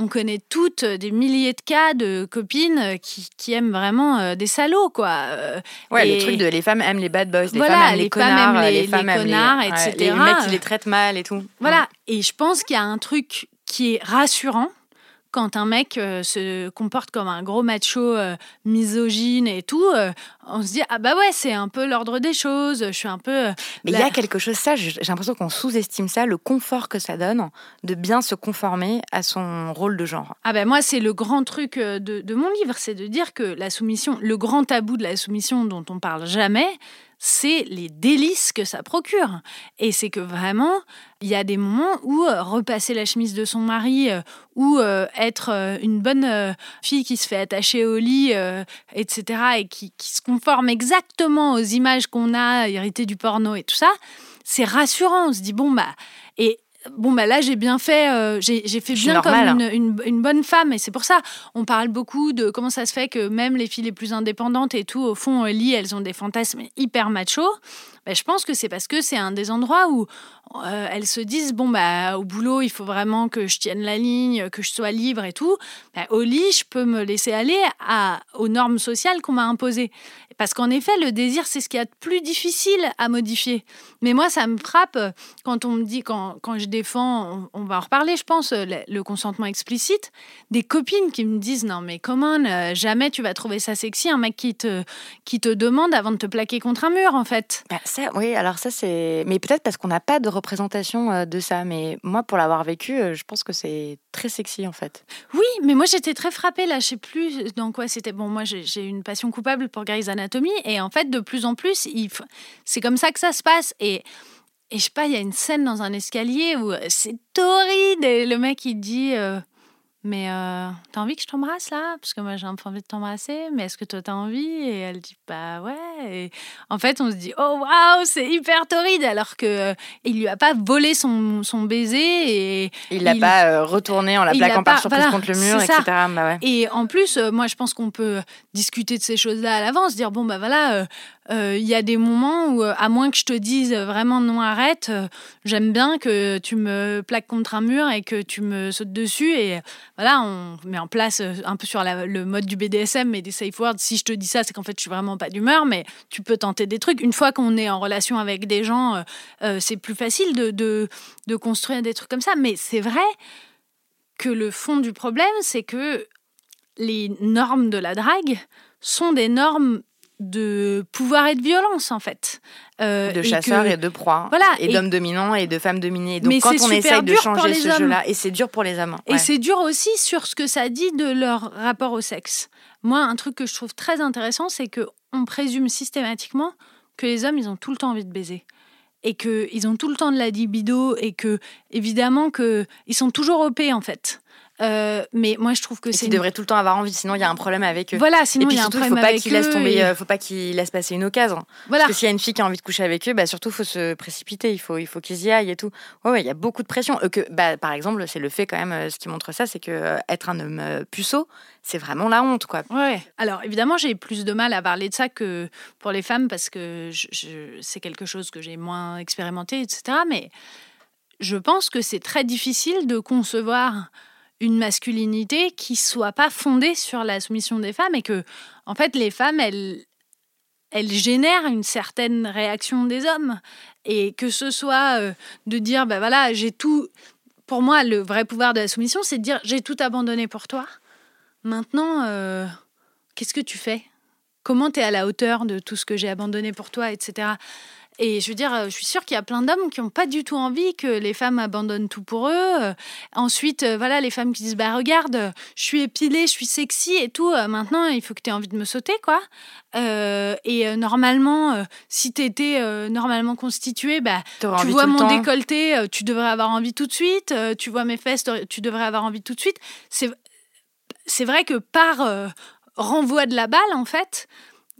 on connaît toutes des milliers de cas de copines qui, aiment vraiment euh, des salauds, quoi. Euh, ouais, les trucs de les femmes aiment les bad boys, les femmes aiment les, connards, les, femmes aiment connards, etc. les mecs qui les traitent mal et tout. Voilà. Et je pense qu'il y a un truc qui est rassurant quand un mec euh, se comporte comme un gros macho euh, misogyne et tout, euh, on se dit ah bah ouais c'est un peu l'ordre des choses. Je suis un peu. Mais il y a quelque chose ça. J'ai l'impression qu'on sous-estime ça, le confort que ça donne de bien se conformer à son rôle de genre. Ah ben moi c'est le grand truc de, de mon livre, c'est de dire que la soumission, le grand tabou de la soumission dont on parle jamais, c'est les délices que ça procure. Et c'est que vraiment, il y a des moments où euh, repasser la chemise de son mari euh, ou euh, être une bonne fille qui se fait attacher au lit, etc., et qui, qui, se conforme exactement aux images qu'on a héritées du porno et tout ça, c'est rassurant. On se dit, bon, bah, et bon bah là j'ai bien fait euh, j'ai fait bien comme hein. une, une, bonne femme et c'est pour ça on parle beaucoup de comment ça se fait que même les filles les plus indépendantes et tout au fond au lit elles ont des fantasmes hyper machos bah, je pense que c'est parce que c'est un des endroits où euh, elles se disent bon bah au boulot il faut vraiment que je tienne la ligne que je sois libre et tout bah, au lit je peux me laisser aller aux normes sociales qu'on m'a imposées parce qu'en effet, le désir, c'est ce qu'il y a de plus difficile à modifier. Mais moi, ça me frappe quand on me dit, quand, quand je défends, on, va en reparler, je pense, le, consentement explicite, des copines qui me disent Non, mais comment euh, jamais tu vas trouver ça sexy, un mec qui te, qui te demande avant de te plaquer contre un mur, en fait. Bah, oui, alors ça, c'est. Mais peut-être parce qu'on n'a pas de représentation euh, de ça. Mais moi, pour l'avoir vécu, euh, je pense que c'est très sexy, en fait. Oui, mais moi, j'étais très frappée, là, je sais plus dans quoi c'était. Bon, moi, j'ai une passion coupable pour Grey's Anatomy et en fait, de plus en plus, c'est comme ça que ça se passe. Et et je sais pas, il y a une scène dans un escalier où c'est torride et le mec il dit mais euh, t'as envie que je t'embrasse là? Parce que moi j'ai un peu envie de t'embrasser, mais est-ce que toi t'as envie? Et elle dit bah ouais. Et en fait on se dit oh waouh c'est hyper torride alors que euh, il lui a pas volé son, son baiser et il l'a pas euh, retourné en la plaquant par surprise contre le mur, etc. Bah ouais. Et en plus moi je pense qu'on peut discuter de ces choses là à l'avance, dire bon bah voilà euh, il y a des moments où, euh, à moins que je te dise vraiment non, arrête, euh, j'aime bien que tu me plaques contre un mur et que tu me sautes dessus. Et voilà, on met en place un peu sur le mode du BDSM, mais des safe words. Si je te dis ça, c'est qu'en fait, je suis vraiment pas d'humeur, mais tu peux tenter des trucs. Une fois qu'on est en relation avec des gens, c'est plus facile de, de, de construire des trucs comme ça. Mais c'est vrai que le fond du problème, c'est que les normes de la drague sont des normes de pouvoir et de violence en fait. Euh, de chasseurs et, de proies. Voilà, et, d'hommes dominants et de femmes dominées. Donc quand on essaye de changer ce jeu-là, et c'est dur pour les hommes. Et c'est dur aussi sur ce que ça dit de leur rapport au sexe. Moi, un truc que je trouve très intéressant, c'est que on présume systématiquement que les hommes, ils ont tout le temps envie de baiser et qu'ils ont tout le temps de la libido et que évidemment que ils sont toujours OP en fait. Euh, mais moi, je trouve que c'est. Ils devraient tout le temps avoir envie, sinon il y a un problème avec eux. Voilà, sinon il y a un problème faut pas qu'ils laissent tomber, euh, faut pas qu'ils laissent passer une occasion. Voilà. Parce que s'il y a une fille qui a envie de coucher avec eux, bah surtout faut se précipiter, il faut, il faut qu'ils y aillent et tout. Ouais, ouais, il y a beaucoup de pression. Euh, que, bah, par exemple, c'est le fait quand même, ce qui montre ça, c'est que être un homme puceau, c'est vraiment la honte, quoi. Ouais. Alors évidemment, j'ai plus de mal à parler de ça que pour les femmes parce que je, c'est quelque chose que j'ai moins expérimenté, etc. Mais je pense que c'est très difficile de concevoir une masculinité qui soit pas fondée sur la soumission des femmes et que, en fait, les femmes, elles, elles génèrent une certaine réaction des hommes. Et que ce soit euh, de dire, ben voilà, j'ai tout. Pour moi, le vrai pouvoir de la soumission, c'est de dire, j'ai tout abandonné pour toi. Maintenant, euh, qu'est-ce que tu fais? Comment tu es à la hauteur de tout ce que j'ai abandonné pour toi, etc. Et je veux dire, je suis sûre qu'il y a plein d'hommes qui n'ont pas du tout envie que les femmes abandonnent tout pour eux. Ensuite, euh, voilà, les femmes qui disent Bah, regarde, je suis épilée, je suis sexy et tout. Euh, maintenant, il faut que tu aies envie de me sauter, quoi. Euh, et normalement, si tu étais normalement constituée, bah, tu vois mon décolleté, tu devrais avoir envie tout de suite. tu vois mes fesses, tu devrais avoir envie tout de suite. C'est vrai que par renvoi de la balle, en fait,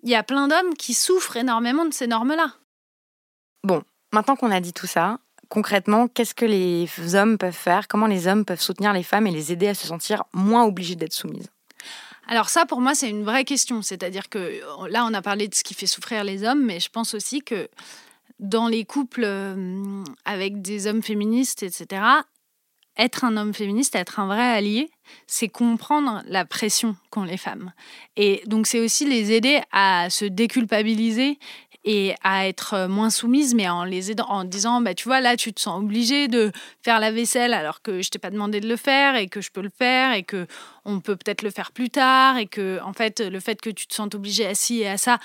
il y a plein d'hommes qui souffrent énormément de ces normes-là. Bon, maintenant qu'on a dit tout ça, concrètement, qu'est-ce que les hommes peuvent faire? Comment les hommes peuvent soutenir les femmes et les aider à se sentir moins obligées d'être soumises? Alors ça, pour moi, c'est une vraie question. C'est-à-dire que là, on a parlé de ce qui fait souffrir les hommes, mais je pense aussi que dans les couples euh, avec des hommes féministes, etc., être un homme féministe, être un vrai allié, c'est comprendre la pression qu'ont les femmes. Et donc c'est aussi les aider à se déculpabiliser et à être euh, moins soumise, mais en les aidant, en disant, bah, tu vois, là, tu te sens obligée de faire la vaisselle alors que je t'ai pas demandé de le faire et que je peux le faire et que on peut peut-être le faire plus tard et que, en fait, le fait que tu te sens obligée à ci et à ça,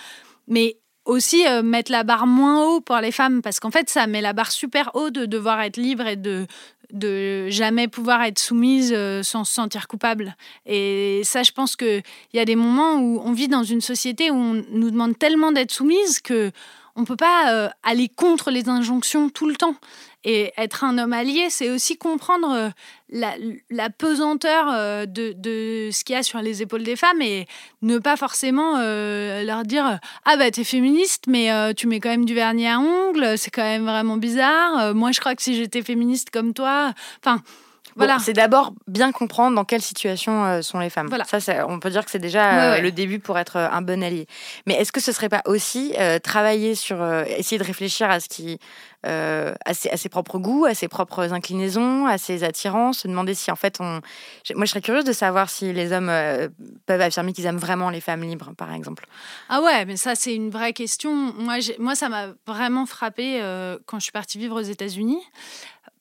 mais aussi euh, mettre la barre moins haut pour les femmes parce qu'en fait ça met la barre super haut de devoir être libre et de de jamais pouvoir être soumise euh, sans se sentir coupable. Et ça, je pense qu'il y a des moments où on vit dans une société où on nous demande tellement d'être soumise que on peut pas euh, aller contre les injonctions tout le temps. Et être un homme allié, c'est aussi comprendre euh, la, pesanteur euh, de, ce qu'il y a sur les épaules des femmes et ne pas forcément leur dire Ah bah t'es féministe, mais tu mets quand même du vernis à ongles, c'est quand même vraiment bizarre. moi je crois que si j'étais féministe comme toi. Enfin c'est d'abord bien comprendre dans quelle situation euh, sont les femmes. Voilà. Ça, on peut dire que c'est déjà euh, le début pour être euh, un bon allié. Mais est-ce que ce serait pas aussi travailler sur, essayer de réfléchir à ce qui, à ses, propres goûts, à ses propres inclinaisons, à ses attirances, se demander si en fait on, moi je serais curieuse de savoir si les hommes peuvent affirmer qu'ils aiment vraiment les femmes libres, par exemple. Ah ouais, mais ça c'est une vraie question. Moi, moi ça m'a vraiment frappé quand je suis partie vivre aux États-Unis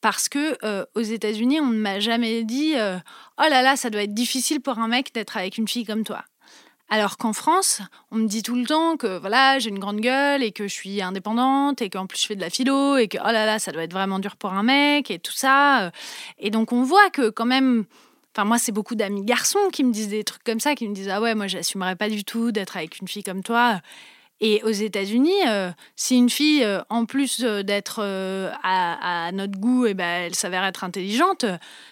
parce que euh, aux États-Unis, on ne m'a jamais dit euh, oh là là, ça doit être difficile pour un mec d'être avec une fille comme toi. Alors qu'en France, on me dit tout le temps que voilà, j'ai une grande gueule et que je suis indépendante et qu'en plus je fais de la philo et que oh là là, ça doit être vraiment dur pour un mec et tout ça. Et donc on voit que quand même Enfin, moi, c'est beaucoup d'amis garçons qui me disent des trucs comme ça, qui me disent Ah ouais, moi, j'assumerais pas du tout d'être avec une fille comme toi. Et aux États-Unis, euh, si une fille, euh, en plus euh, d'être à, notre goût, et eh ben, elle s'avère être intelligente,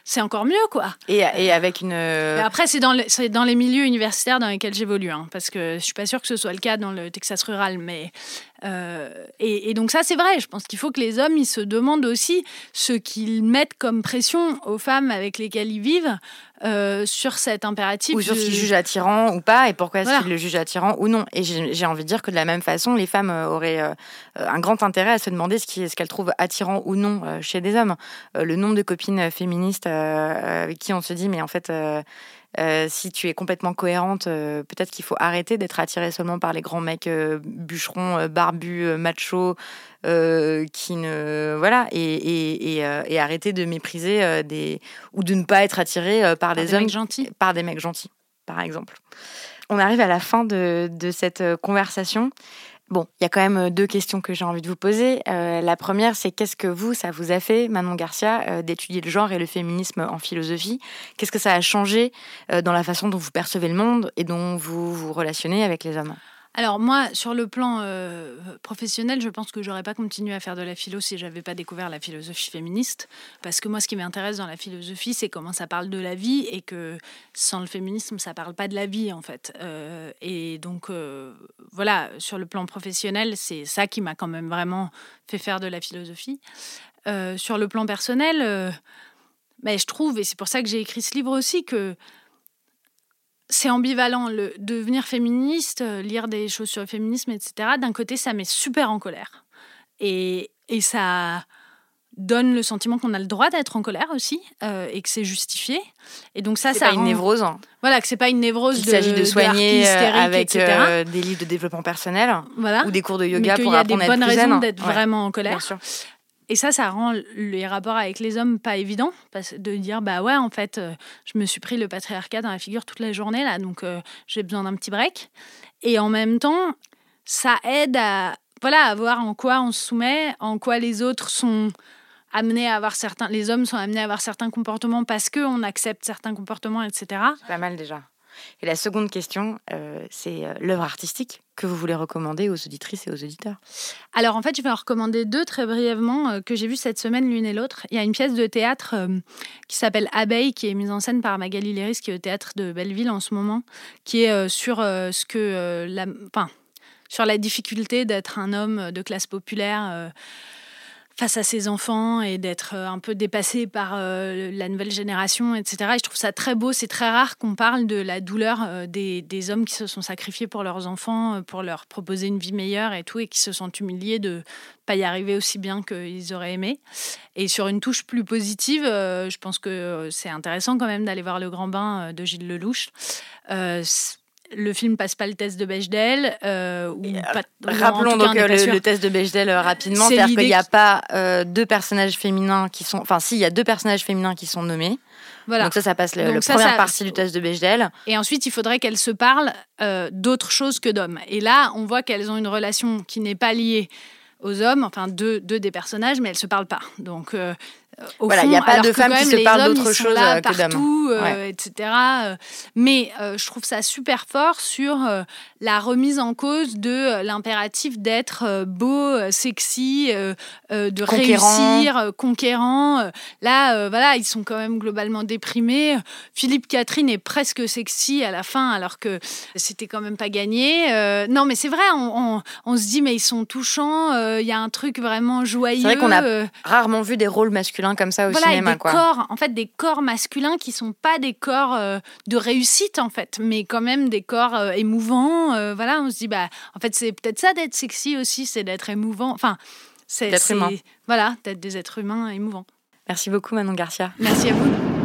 c'est encore mieux, quoi. Et, et avec une. après, c'est dans, dans les milieux universitaires dans lesquels j'évolue, hein, parce que je suis pas sûre que ce soit le cas dans le Texas rural, mais euh, et, donc ça, c'est vrai. Je pense qu'il faut que les hommes, ils se demandent aussi ce qu'ils mettent comme pression aux femmes avec lesquelles ils vivent euh, sur cet impératif. Ou sur ce qu'ils jugent attirant ou pas, et pourquoi est-ce qu'ils le jugent attirant ou non. Et j'ai envie de dire que de la même façon, les femmes euh, auraient un grand intérêt à se demander ce qu'elles trouvent attirant ou non chez des hommes. le nombre de copines féministes avec qui on se dit, mais en fait euh, si tu es complètement cohérente, euh, peut-être qu'il faut arrêter d'être attiré seulement par les grands mecs euh, bûcherons, barbus, machos, qui ne voilà, et, et, arrêter de mépriser des ou de ne pas être attiré par, des, hommes gentils, par des mecs gentils, par exemple. On arrive à la fin de, de cette conversation. Bon, il y a quand même euh, deux questions que j'ai envie de vous poser. Euh, la première, c'est qu'est-ce que vous, ça vous a fait, Manon Garcia, euh, d'étudier le genre et le féminisme en philosophie? Qu'est-ce que ça a changé dans la façon dont vous percevez le monde et dont vous vous relationnez avec les hommes? Alors moi, sur le plan euh, professionnel, je pense que j'aurais pas continué à faire de la philo si j'avais pas découvert la philosophie féministe, parce que moi, ce qui m'intéresse dans la philosophie, c'est comment ça parle de la vie et que sans le féminisme, ça parle pas de la vie en fait. Euh, et donc euh, voilà, sur le plan professionnel, c'est ça qui m'a quand même vraiment fait faire de la philosophie. sur le plan personnel, mais je trouve, et c'est pour ça que j'ai écrit ce livre aussi, que c'est ambivalent. Le devenir féministe, euh, lire des choses sur le féminisme, etc. D'un côté, ça met super en colère. Et, et ça donne le sentiment qu'on a le droit d'être en colère aussi euh, et que c'est justifié. Et donc ça, ça pas une névrose. Voilà, que c'est pas une névrose. Il s'agit de soigner euh, avec des livres de développement personnel voilà. ou des cours de yoga pour apprendre à être Il y a des bonnes raisons d'être vraiment en colère. Bien sûr. Et ça, ça rend les rapports avec les hommes pas évidents, de dire bah ouais, en fait, euh, je me suis pris le patriarcat dans la figure toute la journée là, donc euh, j'ai besoin d'un petit break. Et en même temps, ça aide à voilà à voir en quoi on se soumet, en quoi les autres sont amenés à avoir certains, les hommes sont amenés à avoir certains comportements parce qu'on accepte certains comportements, etc. C'est pas mal déjà. Et la seconde question, euh, c'est euh, l'œuvre artistique que vous voulez recommander aux auditrices et aux auditeurs. Alors en fait, je vais en recommander deux très brièvement euh, que j'ai vues cette semaine l'une et l'autre. Il y a une pièce de théâtre qui s'appelle Abeille, qui est mise en scène par Magali Léris, qui est au théâtre de Belleville en ce moment, qui est sur ce que la, sur la difficulté d'être un homme de classe populaire face à ses enfants et d'être euh, un peu dépassé par euh, la nouvelle génération, etc. Et je trouve ça très beau. C'est très rare qu'on parle de la douleur euh, des, des, hommes qui se sont sacrifiés pour leurs enfants, pour leur proposer une vie meilleure et tout, et qui se sentent humiliés de pas y arriver aussi bien qu'ils auraient aimé. Et sur une touche plus positive, je pense que c'est intéressant quand même d'aller voir Le Grand Bain de Gilles Lelouch le film passe pas le test de Bechdel. Euh, rappelons donc euh, le, test de Bechdel euh, rapidement, c'est-à-dire qu'il n'y a pas deux personnages féminins qui sont, enfin si, il y a deux personnages féminins qui sont nommés. Voilà. Donc ça, ça passe le, la première partie du test de Bechdel. Et ensuite, il faudrait qu'elles se parlent d'autre chose que d'hommes. Et là, on voit qu'elles ont une relation qui n'est pas liée aux hommes, enfin deux, deux des personnages, mais elles se parlent pas. Donc voilà, il n'y a pas de femmes qui se parlent d'autre chose euh, que d'hommes. Euh, etc. Mais euh, je trouve ça super fort sur la remise en cause de l'impératif d'être beau, sexy, de réussir, conquérant. Là, voilà, ils sont quand même globalement déprimés. Philippe Catherine est presque sexy à la fin, alors que c'était quand même pas gagné. non, mais c'est vrai, on, on, se dit, mais ils sont touchants. Il y a un truc vraiment joyeux. C'est vrai qu'on a rarement vu des rôles masculins comme ça au cinéma. Des corps, en fait, des corps masculins qui sont pas des corps euh, de réussite, en fait, mais quand même des corps euh, émouvants. Euh, voilà, on se dit, bah, en fait, c'est peut-être ça d'être sexy aussi, c'est d'être émouvant. Enfin, c'est. Voilà, d'être des êtres humains émouvants. Merci beaucoup, Manon Garcia. Merci à vous.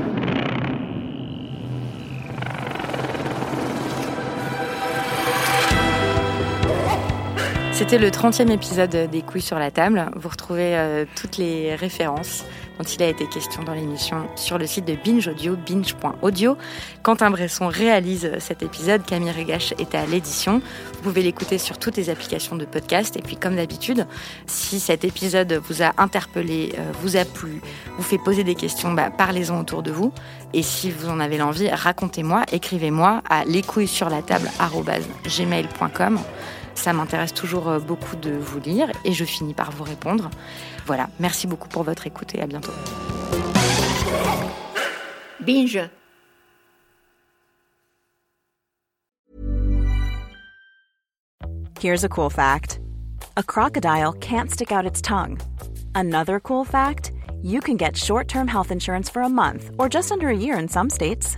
C'était le 30e épisode des Couilles sur la table. Vous retrouvez toutes les références dont il a été question dans l'émission sur le site de Binge Audio, binge.audio. Quentin Bresson réalise cet épisode, Camille Regache est à l'édition. Vous pouvez l'écouter sur toutes les applications de podcast. Et puis, comme d'habitude, si cet épisode vous a interpellé, euh, vous a plu, vous fait poser des questions, bah, parlez-en autour de vous. Et si vous en avez l'envie, racontez-moi, écrivez-moi à lescouilles sur la table Ça m'intéresse toujours euh, beaucoup de vous lire et je finis par vous répondre. Voilà, merci beaucoup pour votre écoute et à bientôt. Binge. Here's a cool fact a crocodile can't stick out its tongue. Another cool fact you can get short term health insurance for a month or just under a year in some states.